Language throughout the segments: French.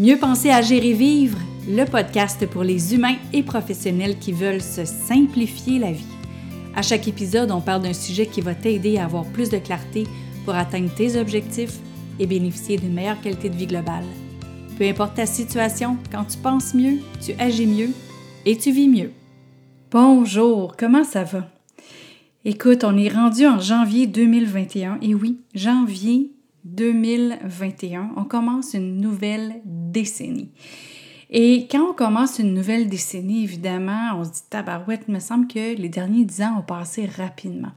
Mieux penser, à gérer vivre, le podcast pour les humains et professionnels qui veulent se simplifier la vie. À chaque épisode, on parle d'un sujet qui va t'aider à avoir plus de clarté pour atteindre tes objectifs et bénéficier d'une meilleure qualité de vie globale. Peu importe ta situation, quand tu penses mieux, tu agis mieux et tu vis mieux. Bonjour, comment ça va? Écoute, on est rendu en janvier 2021 et oui, janvier 2021, on commence une nouvelle décennie. Et quand on commence une nouvelle décennie, évidemment, on se dit tabarouette, il me semble que les derniers dix ans ont passé rapidement.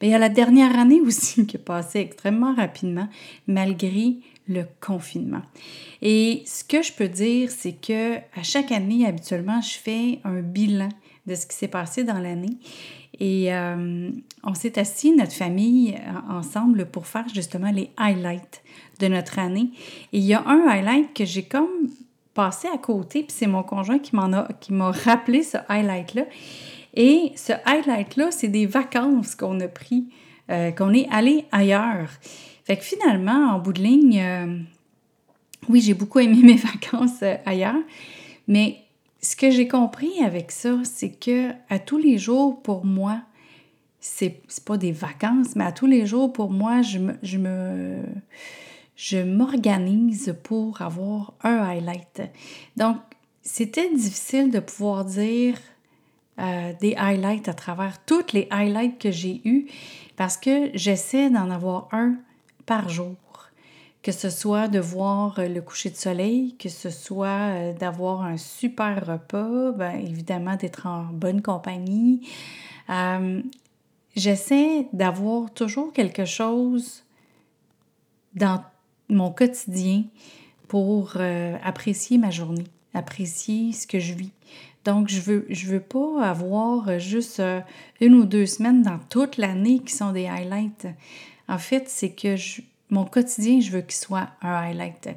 Mais il y a la dernière année aussi qui a passé extrêmement rapidement, malgré le confinement. Et ce que je peux dire, c'est que à chaque année, habituellement, je fais un bilan de ce qui s'est passé dans l'année. Et euh, on s'est assis, notre famille, ensemble pour faire justement les highlights de notre année. Et il y a un highlight que j'ai comme passé à côté, puis c'est mon conjoint qui m'en a, m'a rappelé ce highlight-là. Et ce highlight-là, c'est des vacances qu'on a pris, euh, qu'on est allé ailleurs. Fait que finalement, en bout de ligne, euh, oui, j'ai beaucoup aimé mes vacances ailleurs, mais ce que j'ai compris avec ça, c'est que à tous les jours, pour moi, c'est pas des vacances, mais à tous les jours, pour moi, je m'organise pour avoir un highlight. Donc, c'était difficile de pouvoir dire euh, des highlights à travers toutes les highlights que j'ai eus parce que j'essaie d'en avoir un par jour que ce soit de voir euh, le coucher de soleil, que ce soit euh, d'avoir un super repas, bien, évidemment d'être en bonne compagnie. Euh, j'essaie d'avoir toujours quelque chose dans mon quotidien pour apprécier ma journée, apprécier ce que je vis. Donc, je veux, je veux pas avoir juste une ou deux semaines dans toute l'année qui sont des highlights. En fait, c'est que je, mon quotidien, je veux qu'il soit un highlight.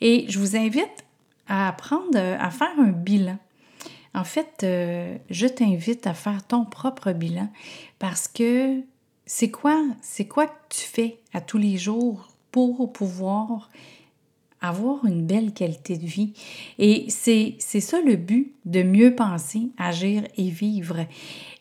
Et je vous invite à apprendre à faire un bilan. En fait, euh, je t'invite à faire ton propre bilan parce que c'est quoi, c'est quoi que tu fais à tous les jours pour pouvoir avoir une belle qualité de vie. Et c'est ça le but de mieux penser, agir et vivre.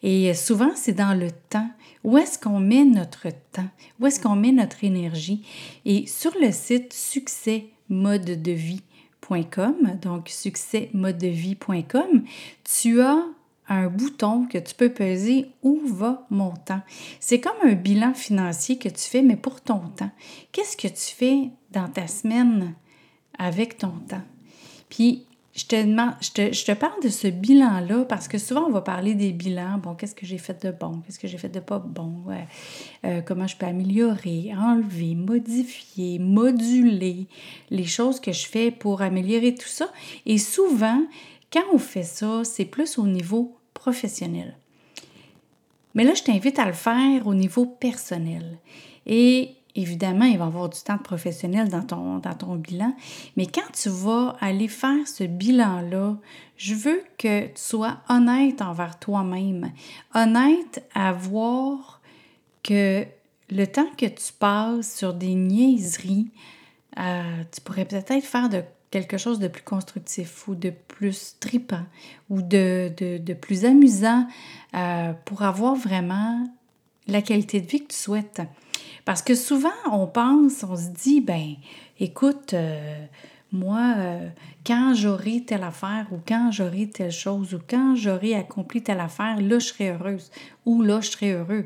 Et souvent, c'est dans le temps. Où est-ce qu'on met notre temps? Où est-ce qu'on met notre énergie? Et sur le site succèsmodedevie.com, donc succèsmodedevie.com, tu as un bouton que tu peux peser où va mon temps. C'est comme un bilan financier que tu fais, mais pour ton temps. Qu'est-ce que tu fais dans ta semaine? Avec ton temps? Puis, je te, demande, je te, je te parle de ce bilan-là parce que souvent on va parler des bilans. Bon, qu'est-ce que j'ai fait de bon? Qu'est-ce que j'ai fait de pas bon? Euh, comment je peux améliorer, enlever, modifier, moduler les choses que je fais pour améliorer tout ça. Et souvent, quand on fait ça, c'est plus au niveau professionnel. Mais là, je t'invite à le faire au niveau personnel. Et évidemment, il va y avoir du temps professionnel dans ton, dans ton bilan, mais quand tu vas aller faire ce bilan-là, je veux que tu sois honnête envers toi-même, honnête à voir que le temps que tu passes sur des niaiseries, euh, tu pourrais peut-être faire de quelque chose de plus constructif ou de plus tripant ou de, de, plus amusant euh, pour avoir vraiment la qualité de vie que tu souhaites. Parce que souvent, on pense, on se dit, ben, écoute, euh, moi, euh, quand j'aurai telle affaire ou quand j'aurai telle chose ou quand j'aurai accompli telle affaire, là, je serai heureuse ou là, je serai heureux.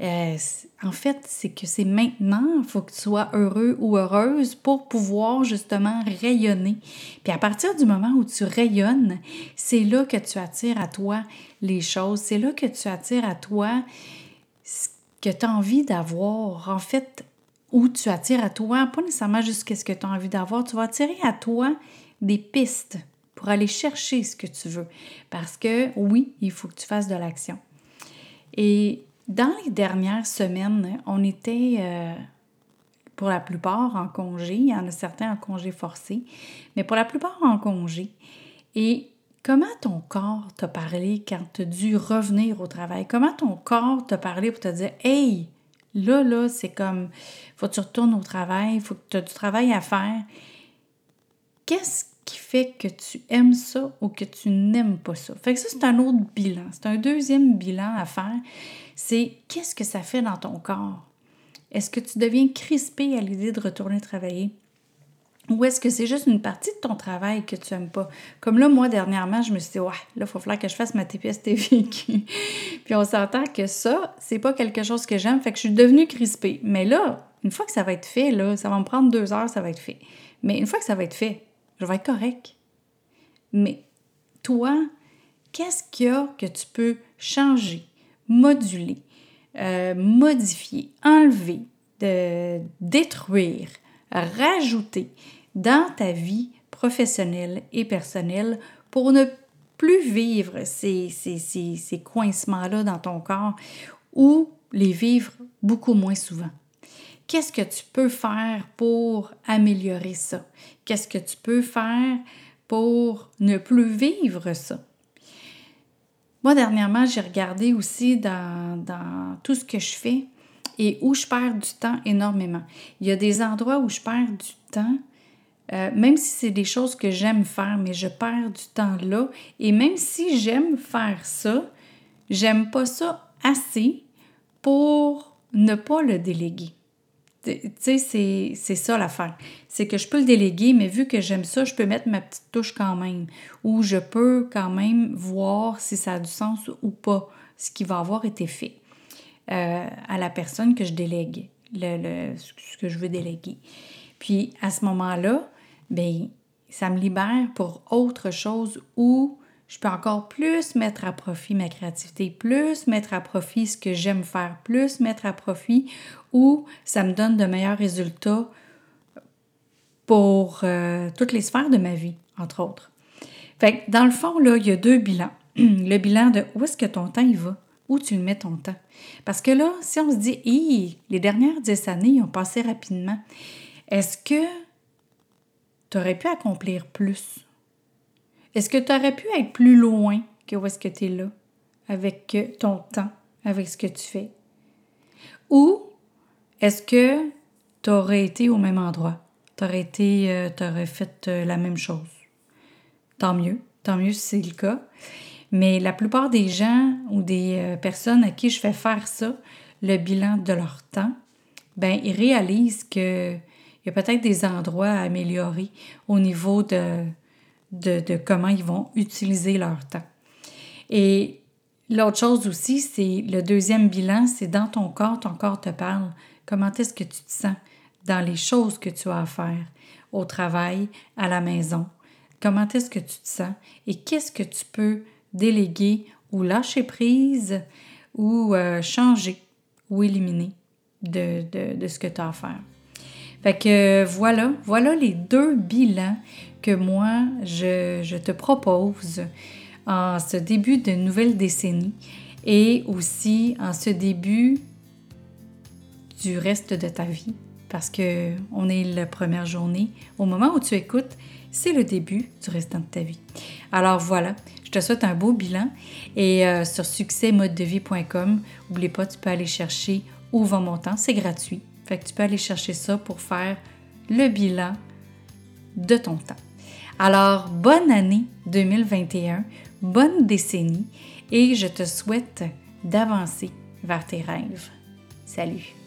Euh, en fait, c'est que c'est maintenant, il faut que tu sois heureux ou heureuse pour pouvoir justement rayonner. Puis à partir du moment où tu rayonnes, c'est là que tu attires à toi les choses, c'est là que tu attires à toi que tu as envie d'avoir, en fait, où tu attires à toi, pas nécessairement juste ce que tu as envie d'avoir, tu vas attirer à toi des pistes pour aller chercher ce que tu veux. Parce que oui, il faut que tu fasses de l'action. Et dans les dernières semaines, on était euh, pour la plupart en congé. Il y en a certains en congé forcé, mais pour la plupart en congé. Et Comment ton corps t'a parlé quand tu as dû revenir au travail? Comment ton corps t'a parlé pour te dire Hey, là, là, c'est comme faut que tu retournes au travail, faut que tu as du travail à faire. qu'est-ce qui fait que tu aimes ça ou que tu n'aimes pas ça? Fait que ça, c'est un autre bilan. C'est un deuxième bilan à faire. C'est qu'est-ce que ça fait dans ton corps? Est-ce que tu deviens crispé à l'idée de retourner travailler? Ou est-ce que c'est juste une partie de ton travail que tu n'aimes pas? Comme là, moi, dernièrement, je me suis dit, ouais, là, il faut falloir que je fasse ma TPS TVQ. Puis on s'entend que ça, c'est pas quelque chose que j'aime, fait que je suis devenue crispée. Mais là, une fois que ça va être fait, là, ça va me prendre deux heures, ça va être fait. Mais une fois que ça va être fait, je vais être correct. Mais toi, qu'est-ce qu'il y a que tu peux changer, moduler, euh, modifier, enlever, de, détruire, rajouter dans ta vie professionnelle et personnelle pour ne plus vivre ces, ces, ces, ces coincements-là dans ton corps ou les vivre beaucoup moins souvent. Qu'est-ce que tu peux faire pour améliorer ça? Qu'est-ce que tu peux faire pour ne plus vivre ça? Moi, dernièrement, j'ai regardé aussi dans, dans, tout ce que je fais et où je perds du temps énormément. Il y a des endroits où je perds du temps, euh, même si c'est des choses que j'aime faire, mais je perds du temps là. Et même si j'aime faire ça, j'aime pas ça assez pour ne pas le déléguer. Tu sais, c'est ça l'affaire. C'est que je peux le déléguer, mais vu que j'aime ça, je peux mettre ma petite touche quand même. Ou je peux quand même voir si ça a du sens ou pas, ce qui va avoir été fait euh, à la personne que je délègue, le, ce que je veux déléguer. Puis à ce moment-là, ben ça me libère pour autre chose où je peux encore plus mettre à profit ma créativité, plus mettre à profit ce que j'aime faire, plus mettre à profit où ça me donne de meilleurs résultats pour euh, toutes les sphères de ma vie, entre autres. Fait que dans le fond, là, il y a deux bilans. le bilan de où est-ce que ton temps il va, où tu le mets ton temps. Parce que là, si on se dit, les dernières dix années ont passé rapidement, est-ce que tu aurais pu accomplir plus? Est-ce que tu aurais pu être plus loin que où est-ce que tu es là, avec ton temps, avec ce que tu fais? Ou est-ce que tu aurais été au même endroit? Tu aurais, été, euh, fait euh, la même chose? Tant mieux, tant mieux si c'est le cas. Mais la plupart des gens ou des euh, personnes à qui je fais faire ça, le bilan de leur temps, ben ils réalisent qu'il y a peut-être des endroits à améliorer au niveau de, de, comment ils vont utiliser leur temps. Et l'autre chose aussi, c'est le deuxième bilan, c'est dans ton corps, ton corps te parle. Comment est-ce que tu te sens dans les choses que tu as à faire, au travail, à la maison? Comment est-ce que tu te sens? Et qu'est-ce que tu peux déléguer ou lâcher prise ou euh, changer ou éliminer de, de, de ce que tu as à faire. Fait que voilà, voilà les deux bilans que moi, je, te propose en ce début de nouvelle décennie et aussi en ce début du reste de ta vie parce que on est la première journée. Au moment où tu écoutes, c'est le début du restant de ta vie. Alors voilà, je te souhaite un beau bilan et euh, sur succèsmodedevie.com, n'oublie pas, tu peux aller chercher où va mon temps, c'est gratuit. Fait que tu peux aller chercher ça pour faire le bilan de ton temps. Alors, bonne année 2021, bonne décennie et je te souhaite d'avancer vers tes rêves. Salut!